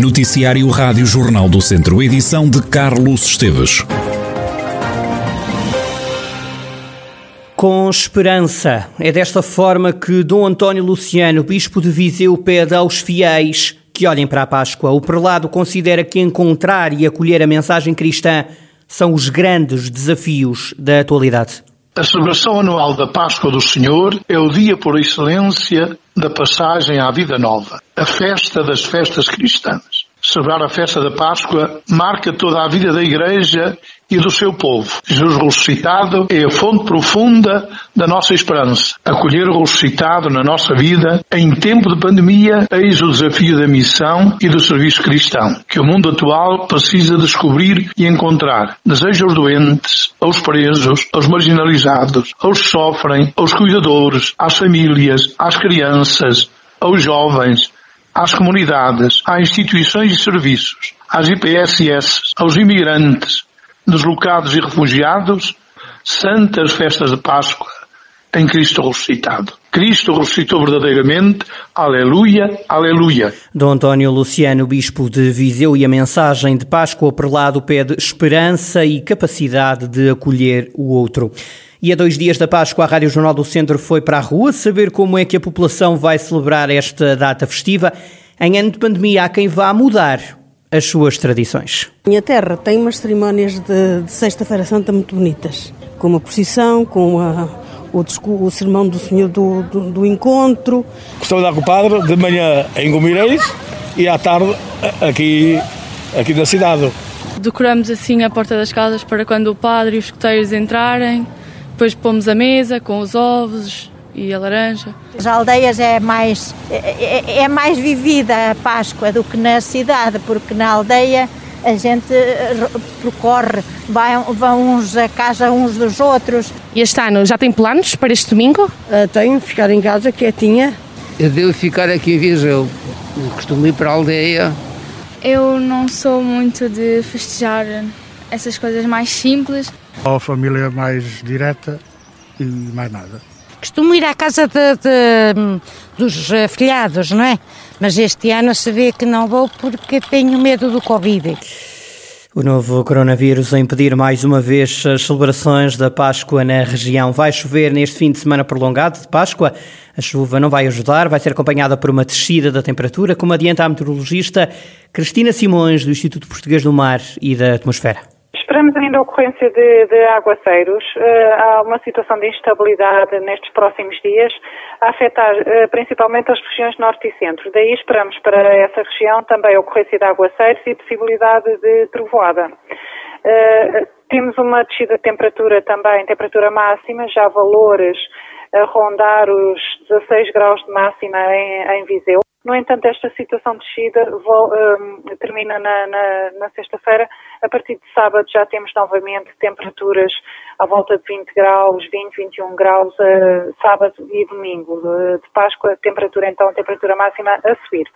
Noticiário Rádio Jornal do Centro, edição de Carlos Esteves. Com esperança. É desta forma que Dom António Luciano, bispo de Viseu, pede aos fiéis que olhem para a Páscoa. O prelado considera que encontrar e acolher a mensagem cristã são os grandes desafios da atualidade. A celebração anual da Páscoa do Senhor é o dia por excelência da passagem à vida nova, a festa das festas cristãs. Celebrar a festa da Páscoa marca toda a vida da Igreja e do seu povo. Jesus ressuscitado é a fonte profunda da nossa esperança. Acolher o ressuscitado na nossa vida em tempo de pandemia eis o desafio da missão e do serviço cristão, que o mundo atual precisa descobrir e encontrar. Deseja aos doentes, aos presos, aos marginalizados, aos que sofrem, aos cuidadores, às famílias, às crianças, aos jovens, às comunidades, às instituições e serviços, às IPSS, aos imigrantes, deslocados e refugiados, santas festas de Páscoa em Cristo ressuscitado. Cristo ressuscitou verdadeiramente. Aleluia, aleluia. Dom António Luciano, bispo de Viseu, e a mensagem de Páscoa prelado pede esperança e capacidade de acolher o outro. E a dois dias da Páscoa, a Rádio Jornal do Centro foi para a rua saber como é que a população vai celebrar esta data festiva. Em ano de pandemia, há quem vá mudar as suas tradições. Minha terra tem umas cerimónias de, de Sexta-feira Santa muito bonitas, com uma procissão, com a, o, o sermão do Senhor do, do, do Encontro. Dar com o padre de manhã em Gomireis e à tarde aqui, aqui na cidade. Decoramos assim a porta das casas para quando o padre e os escuteiros entrarem. Depois pomos a mesa com os ovos e a laranja. As aldeias é mais, é, é mais vivida a Páscoa do que na cidade, porque na aldeia a gente percorre, vai, vão uns a casa uns dos outros. E este ano já tem planos para este domingo? Uh, tenho, ficar em casa quietinha. Eu devo ficar aqui em Viseu, costumo ir para a aldeia. Eu não sou muito de festejar essas coisas mais simples. A família mais direta e mais nada. Costumo ir à casa de, de, dos afilhados, não é? Mas este ano se vê que não vou porque tenho medo do Covid. O novo coronavírus a impedir mais uma vez as celebrações da Páscoa na região. Vai chover neste fim de semana prolongado de Páscoa. A chuva não vai ajudar, vai ser acompanhada por uma descida da temperatura, como adianta a meteorologista Cristina Simões, do Instituto Português do Mar e da Atmosfera. Esperamos ainda a ocorrência de, de aguaceiros. Uh, há uma situação de instabilidade nestes próximos dias a afetar uh, principalmente as regiões norte e centro. Daí esperamos para essa região também a ocorrência de aguaceiros e possibilidade de trovoada. Uh, temos uma descida de temperatura também, temperatura máxima, já valores a rondar os 16 graus de máxima em, em Viseu. No entanto, esta situação de descida um, termina na, na, na sexta-feira. A partir de sábado já temos novamente temperaturas à volta de 20 graus, 20, 21 graus, uh, sábado e domingo. De, de Páscoa, temperatura então, temperatura máxima a subir.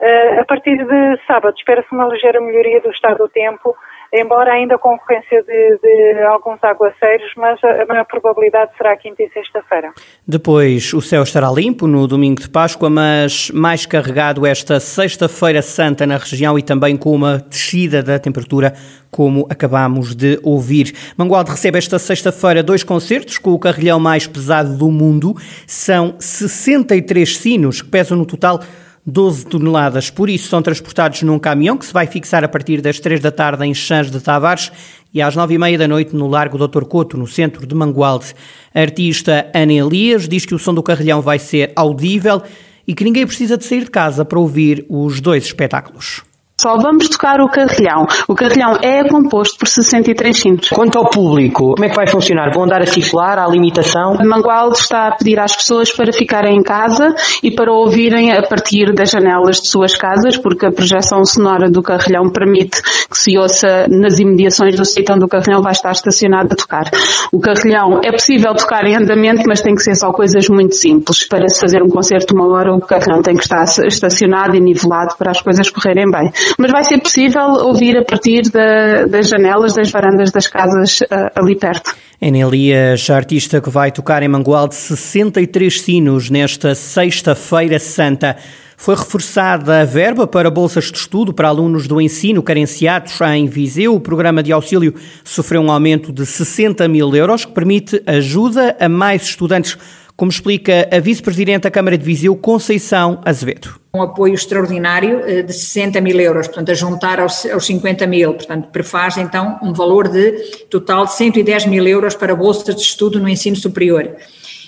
Uh, a partir de sábado espera-se uma ligeira melhoria do estado do tempo, embora ainda com ocorrência de, de, alguns aguaceiros, mas a maior probabilidade será quinta e sexta-feira. Depois o céu estará limpo no domingo de Páscoa, mas mais carregado esta sexta-feira santa na região e também com uma descida da temperatura, como acabamos de ouvir. Mangualde recebe esta sexta-feira dois concertos com o carrilhão mais pesado do mundo. São 63 sinos que pesam no total 12 toneladas. Por isso, são transportados num caminhão que se vai fixar a partir das 3 da tarde em Chãs de Tavares e às 9 e meia da noite no Largo Dr. Couto, no centro de Mangualde. A artista Ana Elias diz que o som do carrilhão vai ser audível e que ninguém precisa de sair de casa para ouvir os dois espetáculos. Só vamos tocar o carrilhão. O carrilhão é composto por 63 cintos. Quanto ao público, como é que vai funcionar? Vão andar a circular? Há limitação? Mangualde está a pedir às pessoas para ficarem em casa e para ouvirem a partir das janelas de suas casas, porque a projeção sonora do carrilhão permite que se ouça nas imediações do sítio onde o carrilhão vai estar estacionado a tocar. O carrilhão é possível tocar em andamento, mas tem que ser só coisas muito simples. Para se fazer um concerto de uma hora, o carrilhão tem que estar estacionado e nivelado para as coisas correrem bem mas vai ser possível ouvir a partir da, das janelas, das varandas das casas uh, ali perto. Enelias, artista que vai tocar em Mangualde 63 sinos nesta Sexta-feira Santa. Foi reforçada a verba para bolsas de estudo para alunos do ensino carenciados em Viseu. O programa de auxílio sofreu um aumento de 60 mil euros, que permite ajuda a mais estudantes, como explica a vice-presidente da Câmara de Viseu, Conceição Azevedo um apoio extraordinário eh, de 60 mil euros, portanto, a juntar aos, aos 50 mil, portanto, prefaz então um valor de total de 110 mil euros para bolsas de estudo no ensino superior.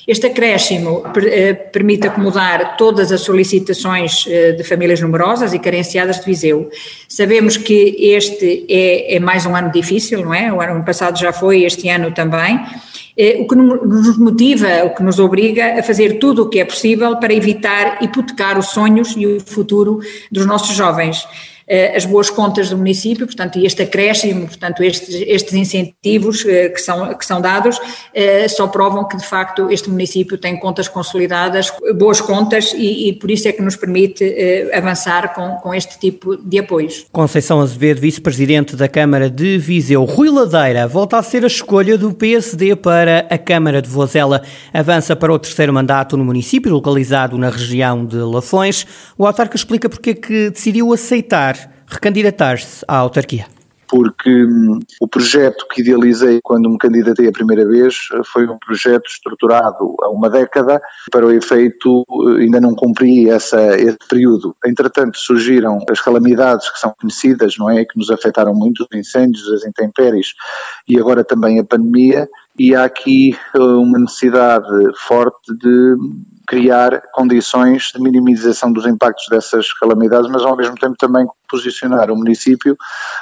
Este acréscimo eh, permite acomodar todas as solicitações eh, de famílias numerosas e carenciadas de Viseu. Sabemos que este é, é mais um ano difícil, não é? O ano passado já foi, este ano também. Eh, o que nos motiva, o que nos obriga a fazer tudo o que é possível para evitar hipotecar os sonhos e o futuro dos nossos jovens. Eh, as boas contas do município, portanto, este acréscimo, portanto, estes, estes incentivos eh, que são, que são dados, eh, só provam que, de facto, este município tem contas consolidadas, boas contas, e, e por isso é que nos permite avançar com, com este tipo de apoios. Conceição Azevedo, vice-presidente da Câmara de Viseu. Rui Ladeira volta a ser a escolha do PSD para a Câmara de Vozela. Avança para o terceiro mandato no município, localizado na região de Lafões. O autarca explica porque é que decidiu aceitar recandidatar-se à autarquia? Porque hum, o projeto que idealizei quando me candidatei a primeira vez eh, foi um projeto estruturado há uma década, para o efeito eh, ainda não cumpri essa, esse período. Entretanto surgiram as calamidades que são conhecidas, não é, que nos afetaram muito, os incêndios, as intempéries e agora também a pandemia, e há aqui eh, uma necessidade forte de criar condições de minimização dos impactos dessas calamidades, mas ao mesmo tempo também posicionar o município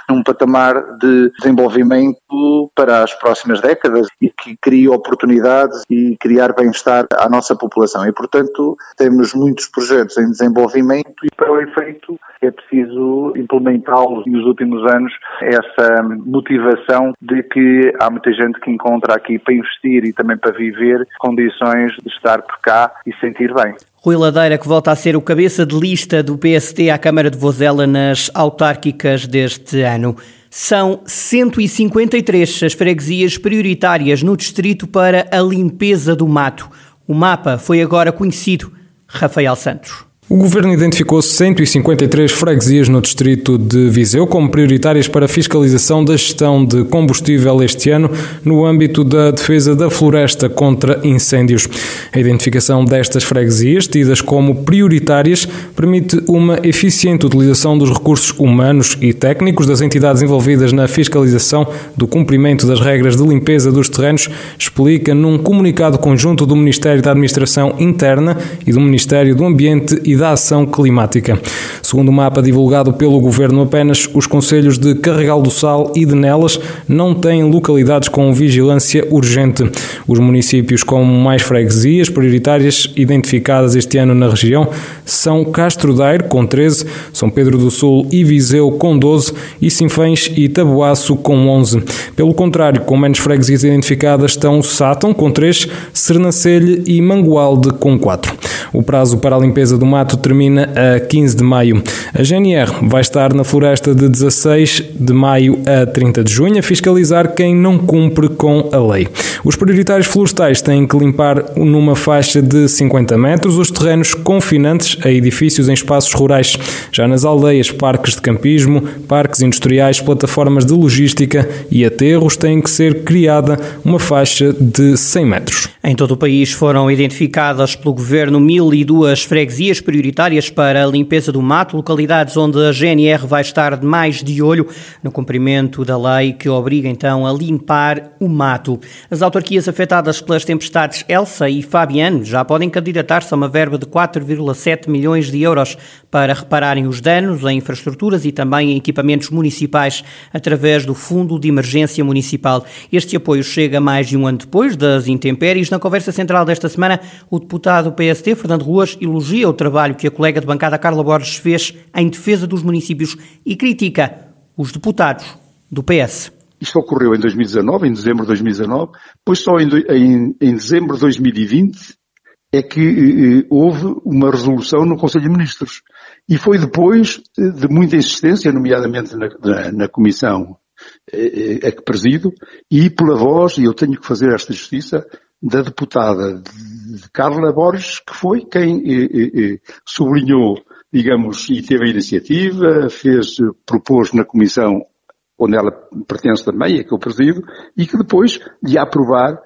num patamar de desenvolvimento para as próximas décadas e que crie oportunidades e criar bem-estar à nossa população. E, portanto, temos muitos projetos em desenvolvimento e, para o efeito, é preciso implementá-los nos últimos anos essa motivação de que há muita gente que encontra aqui para investir e também para viver condições de estar por cá e sentir bem. Rui Ladeira, que volta a ser o cabeça de lista do PST à Câmara de Vozela nas autárquicas deste ano. São 153 as freguesias prioritárias no distrito para a limpeza do mato. O mapa foi agora conhecido. Rafael Santos. O governo identificou 153 freguesias no distrito de Viseu como prioritárias para a fiscalização da gestão de combustível este ano no âmbito da defesa da floresta contra incêndios. A identificação destas freguesias, tidas como prioritárias, permite uma eficiente utilização dos recursos humanos e técnicos das entidades envolvidas na fiscalização do cumprimento das regras de limpeza dos terrenos, explica num comunicado conjunto do Ministério da Administração Interna e do Ministério do Ambiente e da Ação Climática. Segundo o mapa divulgado pelo Governo, apenas os conselhos de Carregal do Sal e de Nelas não têm localidades com vigilância urgente. Os municípios com mais freguesias prioritárias identificadas este ano na região são Castro Daire, com 13, São Pedro do Sul e Viseu, com 12, e Sinfães e Taboaço, com 11. Pelo contrário, com menos freguesias identificadas estão Sátão, com 3, Sernancelho e Mangualde, com 4. O prazo para a limpeza do mato termina a 15 de maio. A GNR vai estar na floresta de 16 de maio a 30 de junho a fiscalizar quem não cumpre com a lei. Os prioritários florestais têm que limpar numa faixa de 50 metros os terrenos confinantes a edifícios em espaços rurais. Já nas aldeias, parques de campismo, parques industriais, plataformas de logística e aterros têm que ser criada uma faixa de 100 metros. Em todo o país foram identificadas pelo governo mil 1.002 freguesias prioritárias para a limpeza do mato, localidades onde a GNR vai estar mais de olho no cumprimento da lei que obriga então a limpar o mato. As autarquias afetadas pelas tempestades Elsa e Fabiano já podem candidatar-se a uma verba de 4,7 milhões de euros para repararem os danos em infraestruturas e também em equipamentos municipais através do Fundo de Emergência Municipal. Este apoio chega mais de um ano depois das intempéries. Na conversa central desta semana, o deputado PSD, Fernando Ruas, elogia o trabalho que a colega de bancada Carla Borges fez em defesa dos municípios e critica os deputados do PS. Isto ocorreu em 2019, em dezembro de 2019, pois só em, em, em dezembro de 2020 é que eh, eh, houve uma resolução no Conselho de Ministros. E foi depois de muita insistência, nomeadamente na, na, na Comissão a que presido, e pela voz, e eu tenho que fazer esta justiça, da deputada de Carla Borges, que foi quem sublinhou, digamos, e teve a iniciativa, fez, propôs na comissão onde ela pertence também, é que eu presido, e que depois de aprovar eh,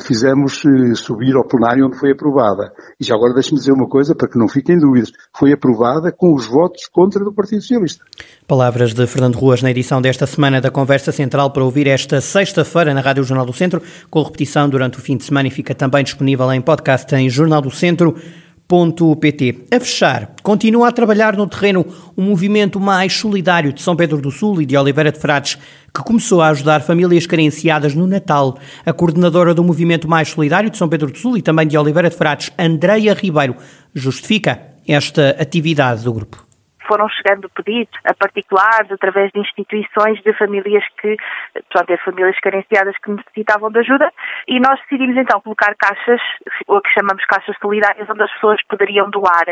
fizemos eh, subir ao plenário onde foi aprovada. E já agora deixe-me dizer uma coisa para que não fiquem dúvidas. Foi aprovada com os votos contra do Partido Socialista. Palavras de Fernando Ruas na edição desta semana da Conversa Central para ouvir esta sexta-feira na Rádio Jornal do Centro, com repetição durante o fim de semana e fica também disponível em podcast em Jornal do Centro. A fechar, continua a trabalhar no terreno um movimento mais solidário de São Pedro do Sul e de Oliveira de Frades, que começou a ajudar famílias carenciadas no Natal. A coordenadora do movimento mais solidário de São Pedro do Sul e também de Oliveira de Frades, Andreia Ribeiro, justifica esta atividade do grupo foram chegando pedidos a particulares, através de instituições de famílias que, portanto, é famílias carenciadas que necessitavam de ajuda, e nós decidimos então colocar caixas, o que chamamos caixas solidárias, onde as pessoas poderiam doar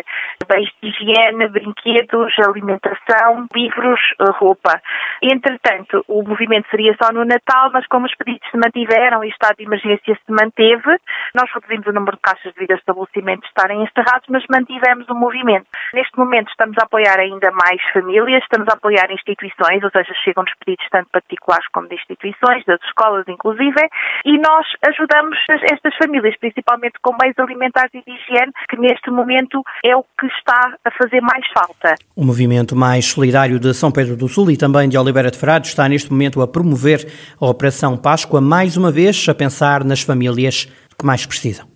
bens de higiene, brinquedos, alimentação, livros, roupa. Entretanto, o movimento seria só no Natal, mas como os pedidos se mantiveram e o estado de emergência se manteve, nós reduzimos o número de caixas devido a estabelecimentos estarem encerrados, mas mantivemos o movimento. Neste momento estamos a apoiar ainda mais famílias, estamos a apoiar instituições, ou seja, chegam-nos pedidos tanto particulares como de instituições, das escolas inclusive, e nós ajudamos estas famílias, principalmente com meios alimentares e de higiene, que neste momento é o que está a fazer mais falta. O movimento mais solidário de São Pedro do Sul e também de Oliveira de Frades está neste momento a promover a Operação Páscoa, mais uma vez a pensar nas famílias que mais precisam.